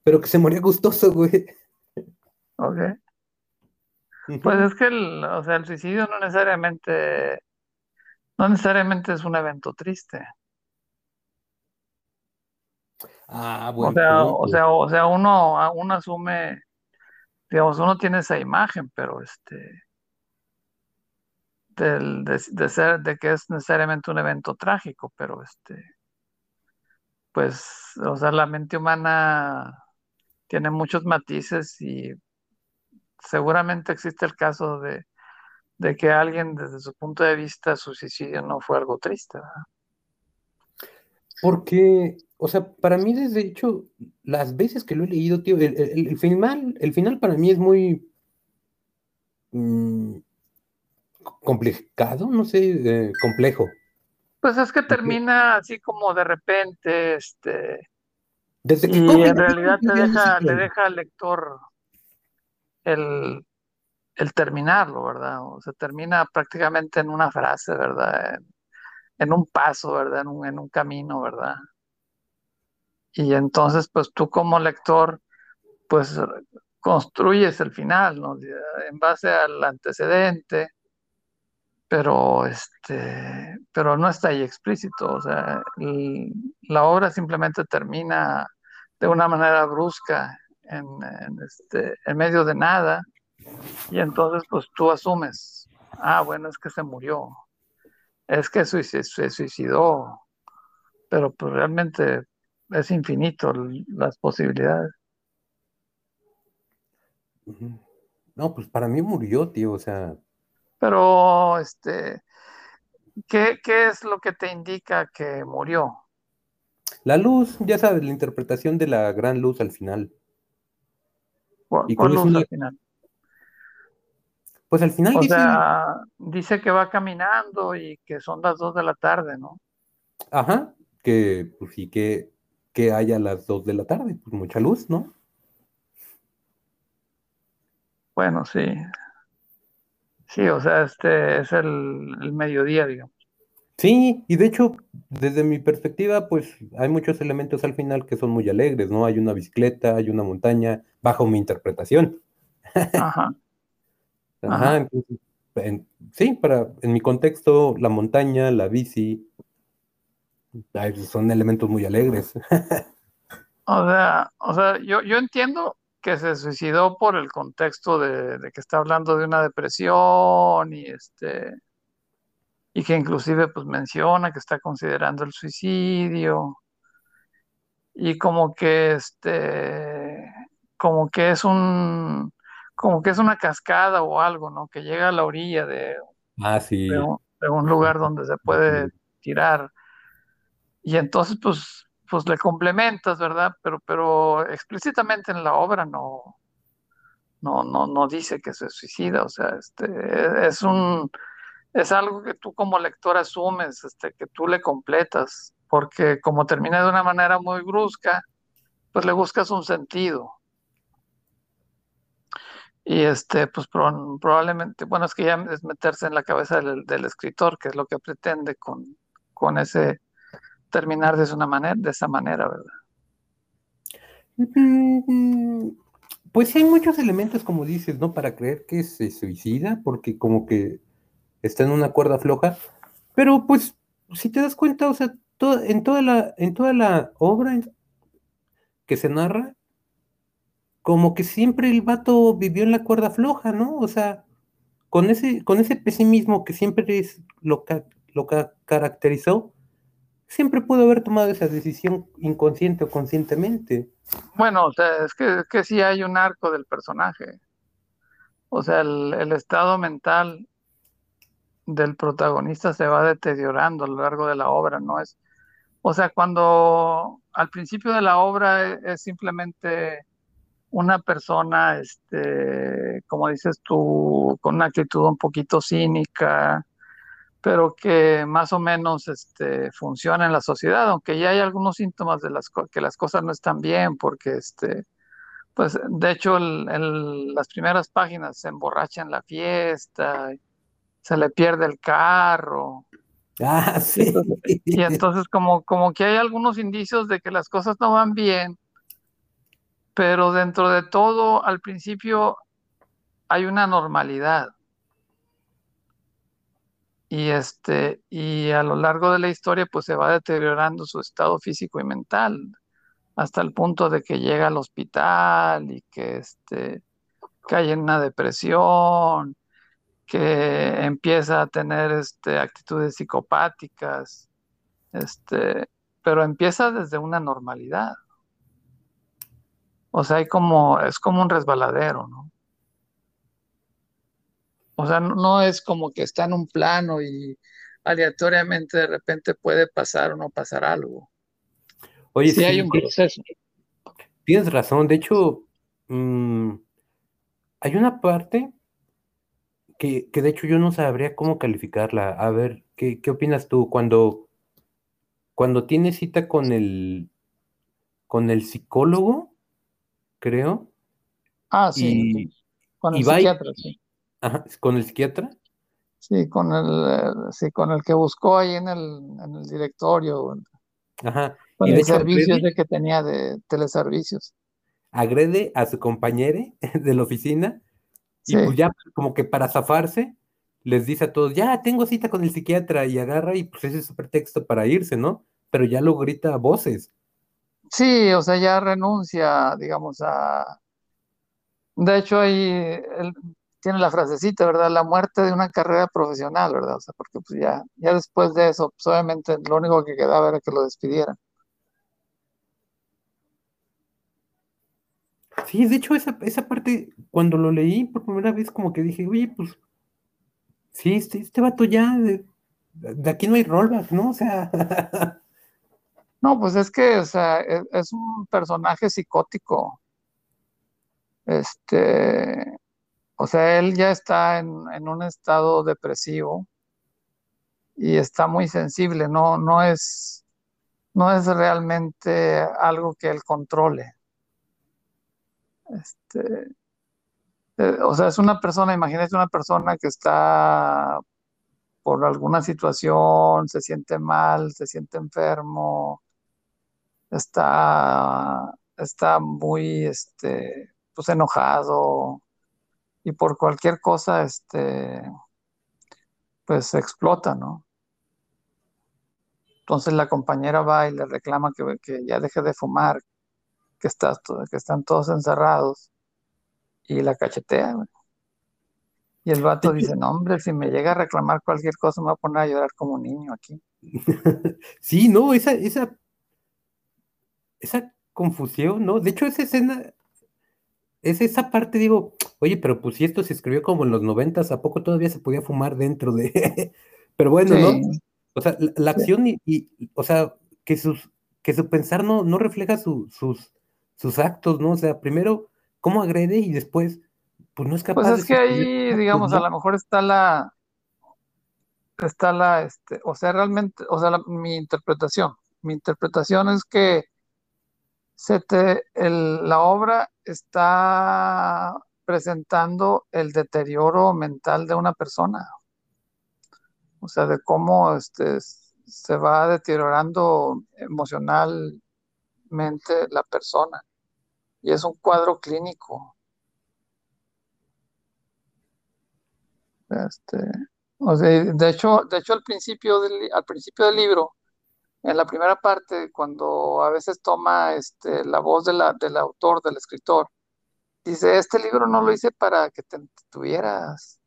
pero que se moría gustoso, güey. Ok. Pues es que el, o sea, el suicidio no necesariamente, no necesariamente es un evento triste. Ah, bueno. O sea, o sea, o sea, uno, uno asume, digamos, uno tiene esa imagen, pero este, del, de, ser, de que es necesariamente un evento trágico, pero este, pues, o sea, la mente humana tiene muchos matices y seguramente existe el caso de, que alguien desde su punto de vista su suicidio no fue algo triste. Porque, o sea, para mí desde hecho, las veces que lo he leído, tío, el, final, el final para mí es muy mm, complicado, no sé, eh, complejo. Pues es que termina así como de repente, este, desde que y en realidad te deja, le deja al lector el, terminarlo, ¿verdad? O se termina prácticamente en una frase, ¿verdad? En, un paso, ¿verdad? En un, en un camino, ¿verdad? Y entonces, pues tú como lector, pues construyes el final, ¿no? En base al antecedente, pero este, pero no está ahí explícito, o sea, la obra simplemente termina de una manera brusca en, este, en medio de nada, y entonces pues tú asumes, ah, bueno, es que se murió, es que se, suicidó, pero pues realmente es infinito las posibilidades. No, pues para mí murió, tío, o sea. Pero, este, ¿qué, qué es lo que te indica que murió? La luz, ya sabes, la interpretación de la gran luz al final. ¿Cuál, luz al final? Pues al final o dice... Sea, dice que va caminando y que son las dos de la tarde, ¿no? Ajá, que pues sí que, que haya las dos de la tarde, pues mucha luz, ¿no? Bueno, sí. Sí, o sea, este es el, el mediodía, digamos. Sí, y de hecho, desde mi perspectiva, pues hay muchos elementos al final que son muy alegres, ¿no? Hay una bicicleta, hay una montaña, bajo mi interpretación. Ajá. <laughs> Ajá, entonces, en- sí, para, en mi contexto, la montaña, la bici, son elementos muy alegres. <laughs> O sea, o sea, yo, yo entiendo que se suicidó por el contexto de, de que está hablando de una depresión y este, y que inclusive pues menciona que está considerando el suicidio y como que este, como que es un, como que es una cascada o algo, ¿no? Que llega a la orilla de, Ah, de sí. un, de un lugar donde se puede tirar y entonces pues, pues le complementas, ¿verdad? Pero, pero explícitamente en la obra no, no, no, no dice que se suicida, o sea, este, es un, es algo que tú como lector asumes, este, que tú le completas, porque como termina de una manera muy brusca, pues le buscas un sentido. Y este, pues pro- probablemente, bueno, es que ya es meterse en la cabeza del, del escritor, que es lo que pretende con, con ese terminar de esa manera, de esa manera, ¿verdad? Pues hay muchos elementos, como dices, ¿no? Para creer que se suicida, porque como que está en una cuerda floja. Pero pues, si te das cuenta, o sea, en toda la, en toda la obra que se narra, como que siempre el vato vivió en la cuerda floja, ¿no? O sea, con ese, con ese pesimismo que siempre es lo, ca- lo ca- caracterizó, siempre pudo haber tomado esa decisión inconsciente o conscientemente. Bueno, o sea, es que, es que sí hay un arco del personaje. O sea, el, estado mental del protagonista se va deteriorando a lo largo de la obra, ¿no? Es, o sea, cuando al principio de la obra es, es simplemente una persona, este, como dices tú, con una actitud un poquito cínica, pero que más o menos este, funciona en la sociedad, aunque ya hay algunos síntomas de las que las cosas no están bien, porque este, pues de hecho el- el- las primeras páginas se emborracha en la fiesta, se le pierde el carro, Ah, y sí. entonces, y entonces como, como que hay algunos indicios de que las cosas no van bien, pero dentro de todo, al principio hay una normalidad. Y este, y a lo largo de la historia, pues se va deteriorando su estado físico y mental, hasta el punto de que llega al hospital y que este, cae en una depresión, que empieza a tener este, actitudes psicopáticas, este, pero empieza desde una normalidad. O sea, hay como, es como un resbaladero, ¿no? O sea, no, no es como que está en un plano y aleatoriamente de repente puede pasar o no pasar algo. Oye, Sí hay un proceso. tienes razón. De hecho, mm, hay una parte que, que de hecho yo no sabría cómo calificarla. A ver, ¿qué, qué opinas tú cuando, cuando tienes cita con el, con el psicólogo, creo, Ah, sí, y, con y el va y- psiquiatra, sí. Ajá, con el psiquiatra? Sí, con el, eh, sí, con el que buscó ahí en el, en el directorio, Ajá. con Y el servicio agrede, que tenía de teleservicios. agrede a su compañero <laughs> de la oficina Sí, y pues ya como que para zafarse les dice a todos, ya tengo cita con el psiquiatra y agarra y pues ese es su pretexto para irse, ¿no? Pero ya lo grita a voces. sí, o sea, ya renuncia, digamos, a... De hecho, ahí él tiene la frasecita, ¿verdad? La muerte de una carrera profesional, ¿verdad? O sea, porque pues ya, ya después de eso, pues obviamente lo único que quedaba era que lo despidieran. Sí, de hecho esa, esa parte, cuando lo leí por primera vez, como que dije, oye, pues sí, este, este vato ya, de, de aquí no hay rollback, ¿no? O sea, <laughs> No, pues es que, o sea, es, es un personaje psicótico. Este, o sea, él ya está en, en un estado depresivo y está muy sensible, no, no es, no es realmente algo que él controle. Este, Eh, o sea, es una persona, imagínate una persona que está por alguna situación, se siente mal, se siente enfermo, está, está muy, este, pues enojado y por cualquier cosa, este, pues explota, ¿no? Entonces la compañera va y le reclama que, que ya deje de fumar, que, está, que están todos encerrados y la cachetea. Y el vato dice, no hombre, si me llega a reclamar cualquier cosa me voy a poner a llorar como un niño aquí. <laughs> sí, no, esa, esa, esa confusión, ¿no? De hecho, esa escena, es esa parte, digo, oye, pero pues si esto se escribió como en los noventas, ¿a poco todavía se podía fumar dentro de...? <laughs> pero bueno, ¿no? O sea, la, acción y, o sea, que sus, que su pensar no, no refleja sus, sus actos, ¿no? O sea, primero, ¿cómo agrede? Y después, pues no es capaz Pues es que ahí, digamos, a lo mejor está la, está la, este, o sea, realmente, o sea, mi interpretación, mi interpretación es que se te, la obra está presentando el deterioro mental de una persona o sea, de cómo este, se va deteriorando emocionalmente la persona. Y es un cuadro clínico. Este, o sea, de hecho, de hecho al principio del, al principio del libro, en la primera parte, cuando a veces toma este, la voz de la, del autor, del escritor, dice, este libro no lo hice para que te tuvieras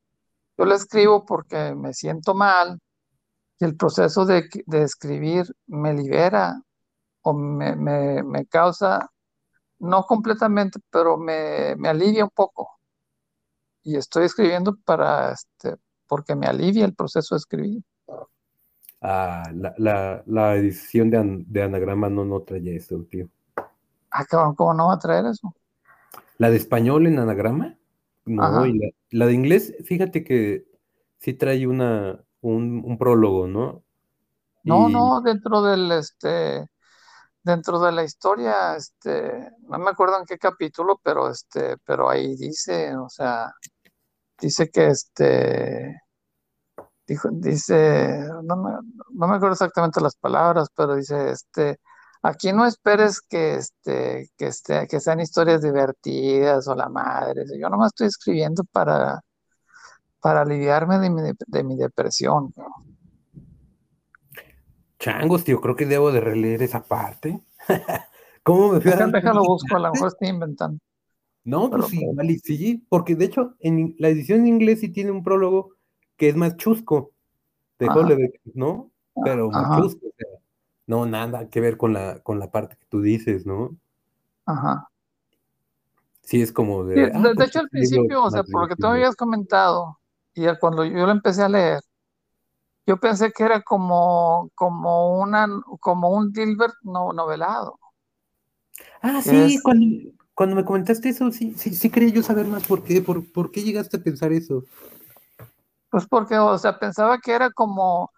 yo lo escribo porque me siento mal y el proceso de, escribir me libera o me, causa, no completamente, pero me, alivia un poco. Y estoy escribiendo para, este, porque me alivia el proceso de escribir. Ah, la, edición de, anagrama no, no trae eso, tío. Ah, ¿cómo no va a traer eso? ¿La de español en anagrama? No, y la, de inglés, fíjate que sí trae una, un, prólogo, ¿no? No, no, dentro del, este, dentro de la historia, este, no me acuerdo en qué capítulo, pero este, pero ahí dice, o sea, dice que este, dijo, dice, no me, no me acuerdo exactamente las palabras, pero dice, este, Aquí no esperes que, este, que, este, que sean historias divertidas o la madre. Yo nomás estoy escribiendo para, para aliviarme de mi, de mi depresión. Changos, tío, creo que debo de releer esa parte. <laughs> ¿Cómo me fui a Déjalo busco, a lo mejor estoy inventando. No, pues sí, vale, sí, porque de hecho en la edición en inglés sí tiene un prólogo que es más chusco de Hollebeck, ¿no? Pero más chusco, o sea, no, nada que ver con la, con la parte que tú dices, ¿no? Ajá. Sí, es como de. de, ah, pues hecho, al principio, o sea, por lo que tú habías comentado, y cuando yo lo empecé a leer, yo pensé que era como, como, una, como un Dilbert no, novelado. Ah, sí, cuando, me comentaste eso, sí, sí, sí quería yo saber más por qué, por, por qué llegaste a pensar eso. Pues porque, o sea, pensaba que era como,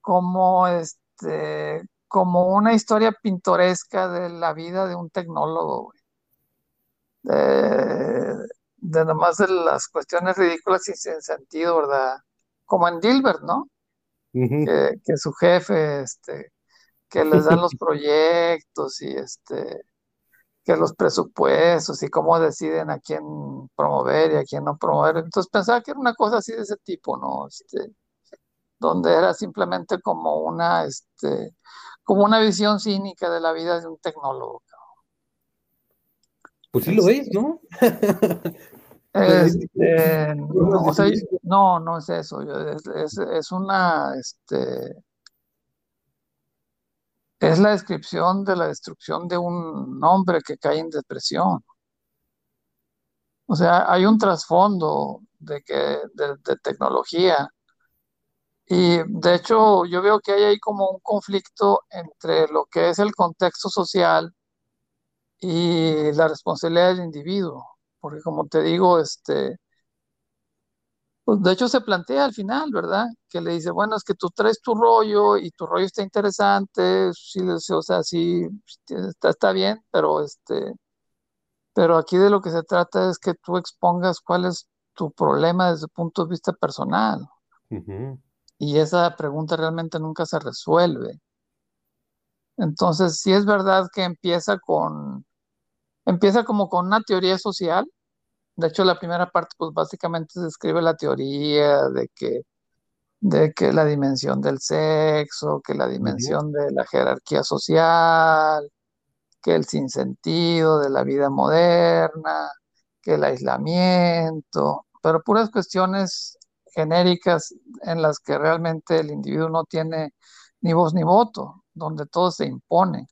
como este, como una historia pintoresca de la vida de un tecnólogo, De, de nomás de las cuestiones ridículas y sin sentido, ¿verdad? Como en Dilbert, ¿no? que, su jefe, este, que les dan los <laughs> proyectos y este, que los presupuestos y cómo deciden a quién promover y a quién no promover. Entonces pensaba que era una cosa así de ese tipo, ¿no? Este, donde era simplemente como una, este, como una visión cínica de la vida de un tecnólogo. Pues sí lo es, ¿no? Este, no, no, es eso. Es, una, este, es la descripción de la destrucción de un hombre que cae en depresión. O sea, hay un trasfondo de que de, tecnología y de hecho yo veo que hay ahí como un conflicto entre lo que es el contexto social y la responsabilidad del individuo porque como te digo, este, pues de hecho se plantea al final, ¿verdad? Que le dice, bueno, es que tú traes tu rollo y tu rollo está interesante, sí, o sea, sí, está, está bien, pero este, Pero aquí de lo que se trata es que tú expongas cuál es tu problema desde el punto de vista personal. Y esa pregunta realmente nunca se resuelve. Entonces, sí es verdad que empieza con, empieza como con una teoría social. De hecho, la primera parte, pues básicamente se describe la teoría de que, de que la dimensión del sexo, que la dimensión de la jerarquía social, que el sinsentido de la vida moderna, que el aislamiento, pero puras cuestiones genéricas en las que realmente el individuo no tiene ni voz ni voto, donde todo se impone.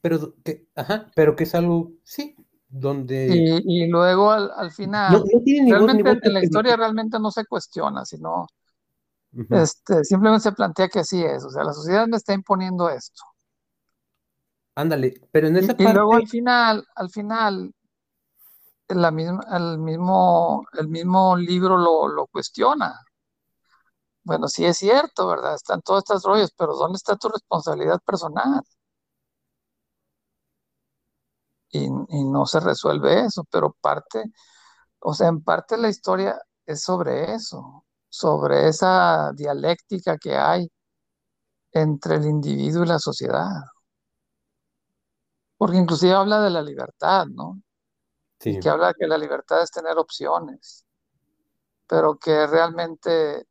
Pero que, ajá, pero que es algo, sí, donde... Y, luego al, final, realmente en la historia realmente no se cuestiona, sino este, simplemente se plantea que así es, o sea, la sociedad me está imponiendo esto. Ándale, pero en esa y, parte... Y luego al final, al final, el, mismo, el mismo libro lo, lo cuestiona. Bueno, sí es cierto, ¿verdad? Están todos estos rollos, pero ¿dónde está tu responsabilidad personal? Y, y, no se resuelve eso, pero parte, o sea, en parte la historia es sobre eso, sobre esa dialéctica que hay entre el individuo y la sociedad. Porque inclusive habla de la libertad, ¿no? Y que habla de que la libertad es tener opciones, pero que realmente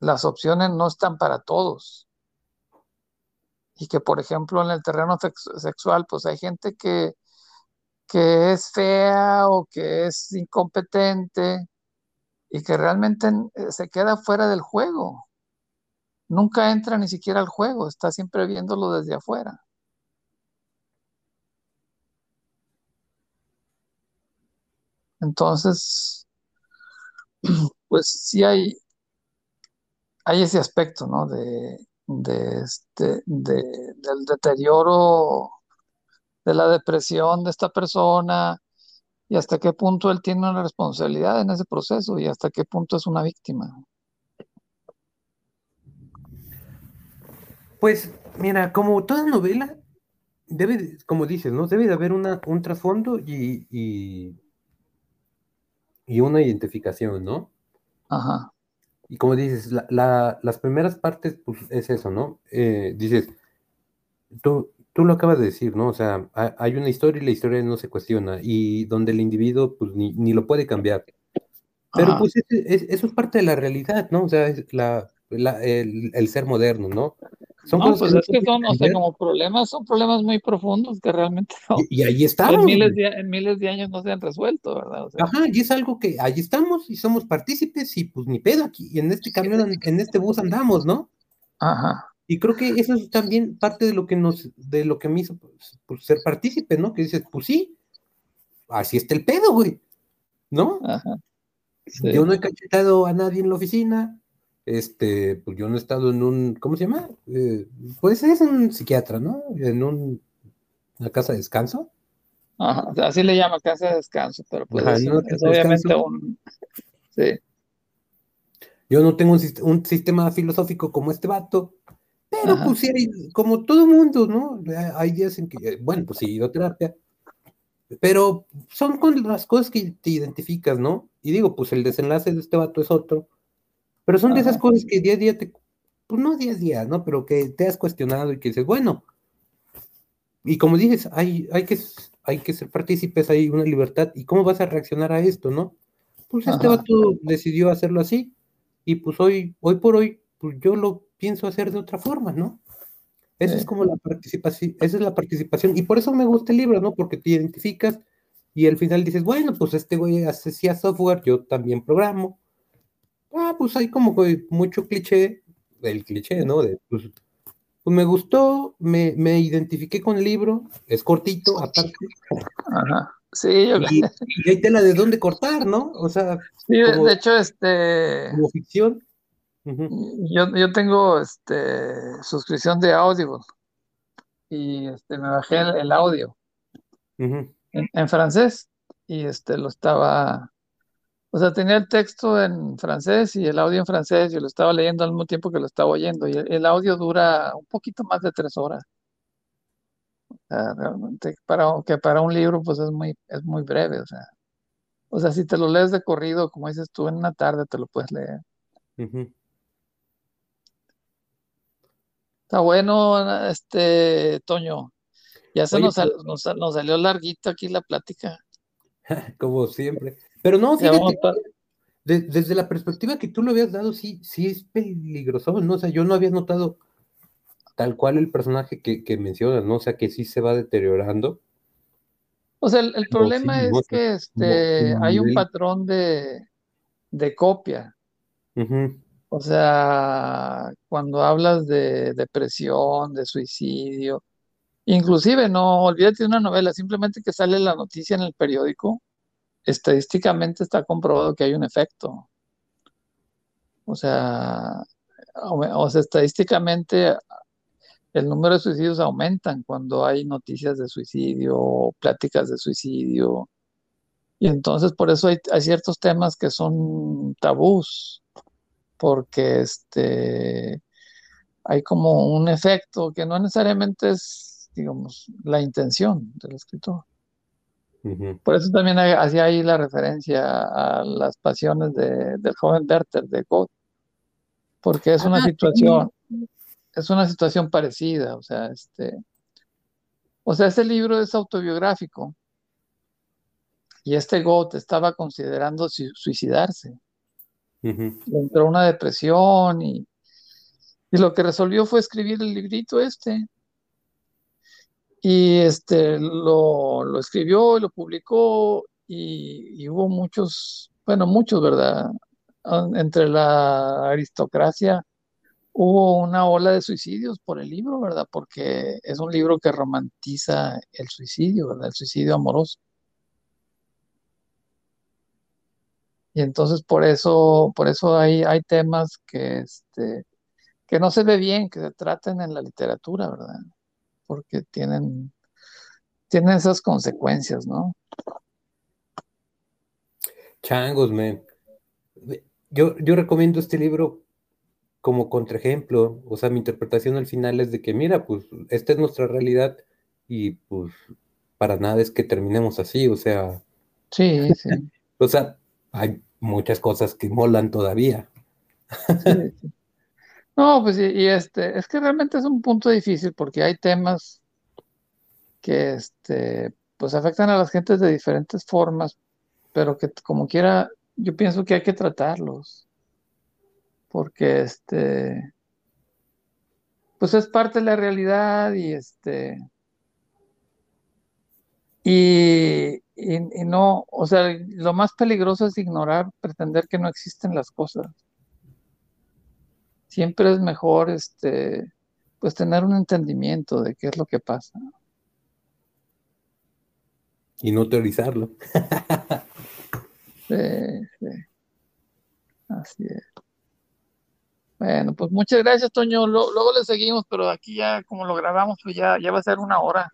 las opciones no están para todos. Y que, por ejemplo, en el terreno sexual, pues hay gente que, que es fea o que es incompetente y que realmente eh, se queda fuera del juego. Nunca entra ni siquiera al juego, está siempre viéndolo desde afuera. Entonces, <clears throat> pues sí hay, hay ese aspecto, ¿no? De, de este, del deterioro, de la depresión de esta persona y hasta qué punto él tiene una responsabilidad en ese proceso y hasta qué punto es una víctima. Pues mira, como toda novela, debe, como dices, ¿no? Debe de haber una, un trasfondo y, y una identificación, ¿no? Ajá. Y como dices, las primeras partes, pues es eso, ¿no? Eh, dices, tú, tú lo acabas de decir, ¿no? O sea, hay una historia y la historia no se cuestiona, y donde el individuo, pues ni, lo puede cambiar. Pero pues eso es parte de la realidad, ¿no? O sea, es la, el, ser moderno, ¿no? Son no, pues es que son, o sea, como problemas, son problemas muy profundos que realmente <laughs> no, y, ahí estamos. En miles, de, en miles de años no se han resuelto, ¿verdad? Ajá, y es algo que ahí estamos y somos partícipes y pues ni pedo aquí, y en este camión, en este bus andamos, ¿no? Ajá. Y creo que eso es también parte de lo que nos, de lo que me hizo pues, pues ser partícipe, ¿no? Que dices, pues sí, así está el pedo, güey, ¿no? Ajá. Yo no he cachetado a nadie en la oficina, este, pues yo no he estado en un, ¿cómo se llama? Eh, pues es un psiquiatra, ¿no? En un, una casa de descanso. Ajá, así le llama casa de descanso, pero pues es, obviamente un... Sí. Yo no tengo un, sistema filosófico como este vato, pero pues sí, como todo mundo, ¿no? Hay días en que, bueno, pues sí, ido terapia, pero son con las cosas que te identificas, ¿no? Y digo, pues el desenlace de este vato es otro, pero son de esas cosas que día a día te, pues no día a día, ¿no? Pero que te has cuestionado y que dices, bueno, y como dices, hay, hay, que, hay que ser partícipes, hay una libertad, ¿y cómo vas a reaccionar a esto, no? Pues este vato decidió hacerlo así, y pues hoy, hoy por hoy, pues yo lo pienso hacer de otra forma, ¿no? Esa es como la participación, esa es la participación, y por eso me gusta el libro, ¿no? Porque te identificas y al final dices, bueno, pues este güey hacía software, yo también programo, ah, pues hay como mucho cliché, el cliché, ¿no? De, pues, pues me gustó, me, me, identifiqué con el libro, es cortito, aparte. Ajá. Sí, yo... y, y, hay tela de dónde cortar, ¿no? O sea, sí, de hecho, este. Como ficción. yo, yo tengo este suscripción de Audible y este me bajé el, audio en, en, francés y este lo estaba o sea, tenía el texto en francés y el audio en francés, y lo estaba leyendo al mismo tiempo que lo estaba oyendo, y el, audio dura un poquito más de tres horas. realmente para, que para un libro pues es muy, es muy breve, o sea. O sea, si te lo lees de corrido, como dices tú, en una tarde te lo puedes leer. Está bueno, este, Toño. Ya se nos, pues nos, salió larguito aquí la plática. <laughs> Como siempre. Pero no, fíjate, desde la perspectiva que tú lo habías dado, sí, sí es peligroso, ¿no? O sea, yo no había notado tal cual el personaje que, que mencionas, ¿no? O sea, que sí se va deteriorando. O sea, el, problema es que este, hay un patrón de, de copia. O sea, cuando hablas de depresión, de suicidio, inclusive no olvídate de una novela, simplemente que sale la noticia en el periódico, estadísticamente está comprobado que hay un efecto. O sea, o sea, estadísticamente el número de suicidios aumentan cuando hay noticias de suicidio, pláticas de suicidio. Y entonces por eso hay, ciertos temas que son tabús, porque este, hay como un efecto que no necesariamente es, digamos, la intención del escritor. Por eso también hacía ahí la referencia a las pasiones del joven Werther de Gott, porque es una situación, es una situación parecida, o sea, este, o sea, este libro es autobiográfico y este Gott estaba considerando suicidarse. entró una depresión y, y lo que resolvió fue escribir el librito este. Y este lo, lo escribió y lo publicó y, hubo muchos, bueno, muchos, ¿verdad? Entre la aristocracia hubo una ola de suicidios por el libro, ¿verdad? Porque es un libro que romantiza el suicidio, ¿verdad? El suicidio amoroso. Y entonces por eso, por eso hay, hay temas que, este, que no se ve bien que se traten en la literatura, ¿verdad? Porque tienen, tienen esas consecuencias, ¿no? Changos, man. Yo, yo recomiendo este libro como contraejemplo, o sea, mi interpretación al final es de que, mira, pues esta es nuestra realidad y pues para nada es que terminemos así, o sea. Sí, sí. <laughs> o sea, hay muchas cosas que molan todavía. No, pues y, este, es que realmente es un punto difícil porque hay temas que este, pues afectan a las gentes de diferentes formas, pero que como quiera, yo pienso que hay que tratarlos porque este, pues es parte de la realidad y este, y, no, o sea, lo más peligroso es ignorar, pretender que no existen las cosas. Siempre es mejor, este, pues tener un entendimiento de qué es lo que pasa. Y no teorizarlo. sí, sí. Así es. Bueno, pues muchas gracias, Toño. luego le seguimos, pero aquí ya, como lo grabamos, pues ya, ya va a ser una hora.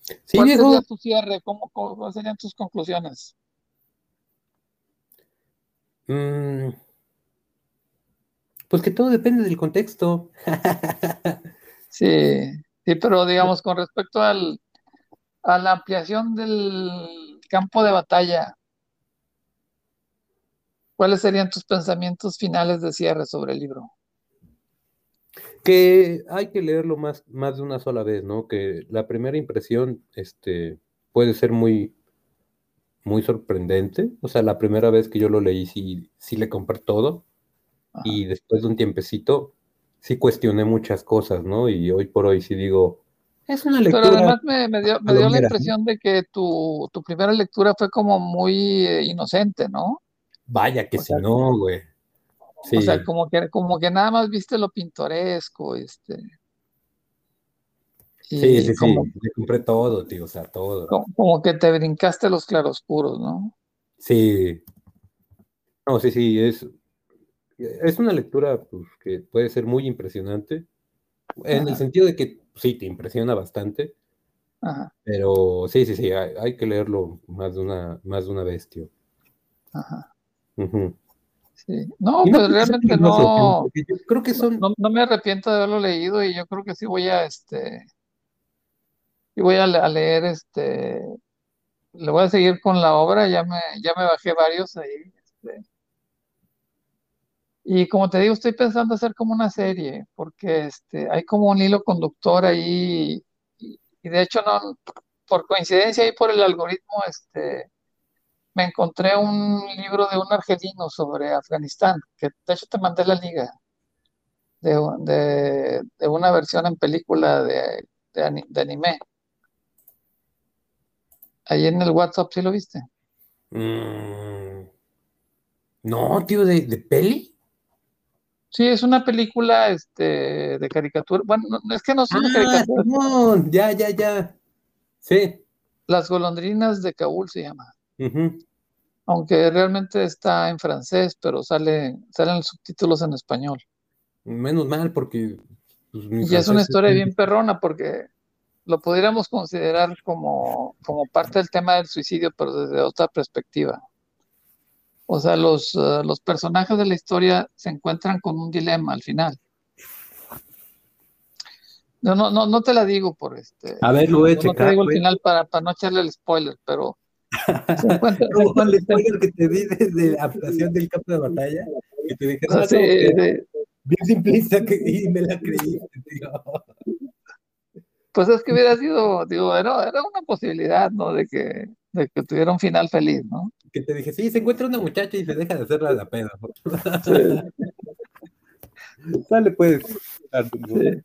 Sí, ¿Cuál sería tu cierre? ¿Cómo, ¿Cuáles serían tus conclusiones? Mm, pues que todo depende del contexto. sí, sí, pero digamos, con respecto al, a la ampliación del campo de batalla, ¿Cuáles serían tus pensamientos finales de cierre sobre el libro? Que hay que leerlo más, más de una sola vez, ¿no? Que la primera impresión este, puede ser muy, muy sorprendente. O sea, la primera vez que yo lo leí sí, sí le compré todo. Y después de un tiempecito sí cuestioné muchas cosas, ¿no? Y hoy por hoy sí digo, es una lectura. Pero además me, dio, la impresión de que tu, primera lectura fue como muy eh, inocente, ¿no? Vaya que si no, güey. O sea, como que, como que nada más viste lo pintoresco, este. sí, sí, sí, le compré todo, tío, o sea, todo. Como, que te brincaste los claroscuros, ¿no? Sí. No, sí, sí, es, es una lectura pues, que puede ser muy impresionante, en el sentido de que sí, te impresiona bastante, Ajá. pero sí, sí, sí, hay, que leerlo más de una, más de una vez, tío. Ajá. No, pues realmente no. creo que son. No, me arrepiento de haberlo leído y yo creo que sí voy a este. y voy a, a leer este, le voy a seguir con la obra, ya me, ya me bajé varios ahí. Este, y como te digo, estoy pensando hacer como una serie, porque este, hay como un hilo conductor ahí, y, de hecho no, por coincidencia y por el algoritmo, este, me encontré un libro de un argelino sobre Afganistán, que de hecho te mandé la liga, de, de, una versión en película de, de anime. Ahí en el WhatsApp, ¿sí lo viste? Mm, no, tío, de, de peli. Sí, es una película este, de caricatura. Bueno, no, no, es que no una Ah, caricatura. Simón, ya, ya, ya. Sí. Las golondrinas de Kabul se llama. ujú. Aunque realmente está en francés, pero sale, salen los subtítulos en español. Menos mal, porque pues, Y es una historia bien perrona porque lo pudiéramos considerar como, como parte del tema del suicidio, pero desde otra perspectiva. O sea, los, eh, los personajes de la historia se encuentran con un dilema al final. No, no, no, no te la digo por este. A ver, lo voy a no te checar, digo el güey. final para, para no echarle el spoiler, pero se encuentra, <laughs> se Como el spoiler que te di desde la adaptación del campo de batalla, que te dije, o sea, no, sí, no, que- sí. bien simplista, que, y me la creíste, tío. Pues es que hubiera sido, digo, era, era una posibilidad, ¿no? De que, de que tuviera un final feliz, ¿no? Que te dije, sí, se encuentra una muchacha y se deja de hacerla la pedo. Sí, <laughs> Dale, pues. Sí.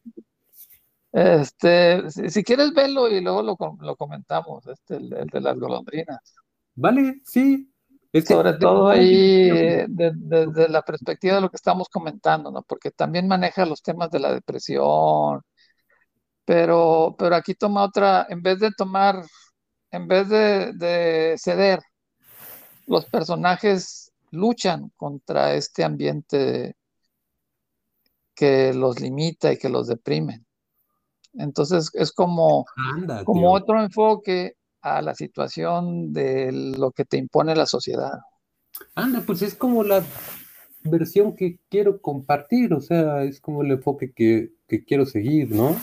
Este, si, si quieres verlo y luego lo, lo comentamos, este, el, el de las golondrinas. Vale, sí. Es que- Sobre todo ahí de- desde la perspectiva de lo que estamos comentando, ¿no? Porque también maneja los temas de la depresión, pero, pero aquí toma otra, en vez de tomar, en vez de, de ceder, los personajes luchan contra este ambiente que los limita y que los deprime. Entonces es como, Anda, como otro enfoque a la situación de lo que te impone la sociedad. Anda, pues es como la versión que quiero compartir, o sea, es como el enfoque que, que quiero seguir, ¿no?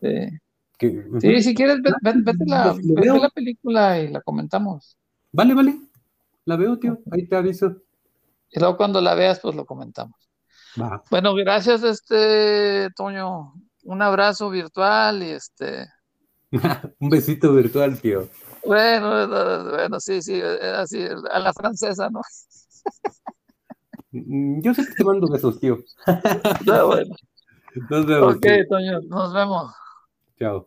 Sí. Que, Sí, si quieres, ve- ve- vete la, Lo- lo ve- ve veo. la película y la comentamos. Vale, vale. La veo, tío. Ahí te aviso. Y luego cuando la veas, pues lo comentamos. Va. Bueno, gracias, este, Toño. Un abrazo virtual y este, <laughs> Un besito virtual, tío. bueno, bueno, sí, sí, así, a la francesa, ¿no? Mm, Yo sé que te mando besos, tío. Está <laughs> bueno. Nos vemos. Ok, tío. Toño, nos vemos. Chao.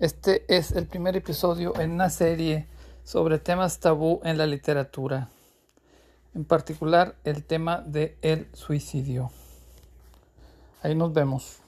Este es el primer episodio en una serie sobre temas tabú en la literatura, en particular el tema de el suicidio. Ahí nos vemos.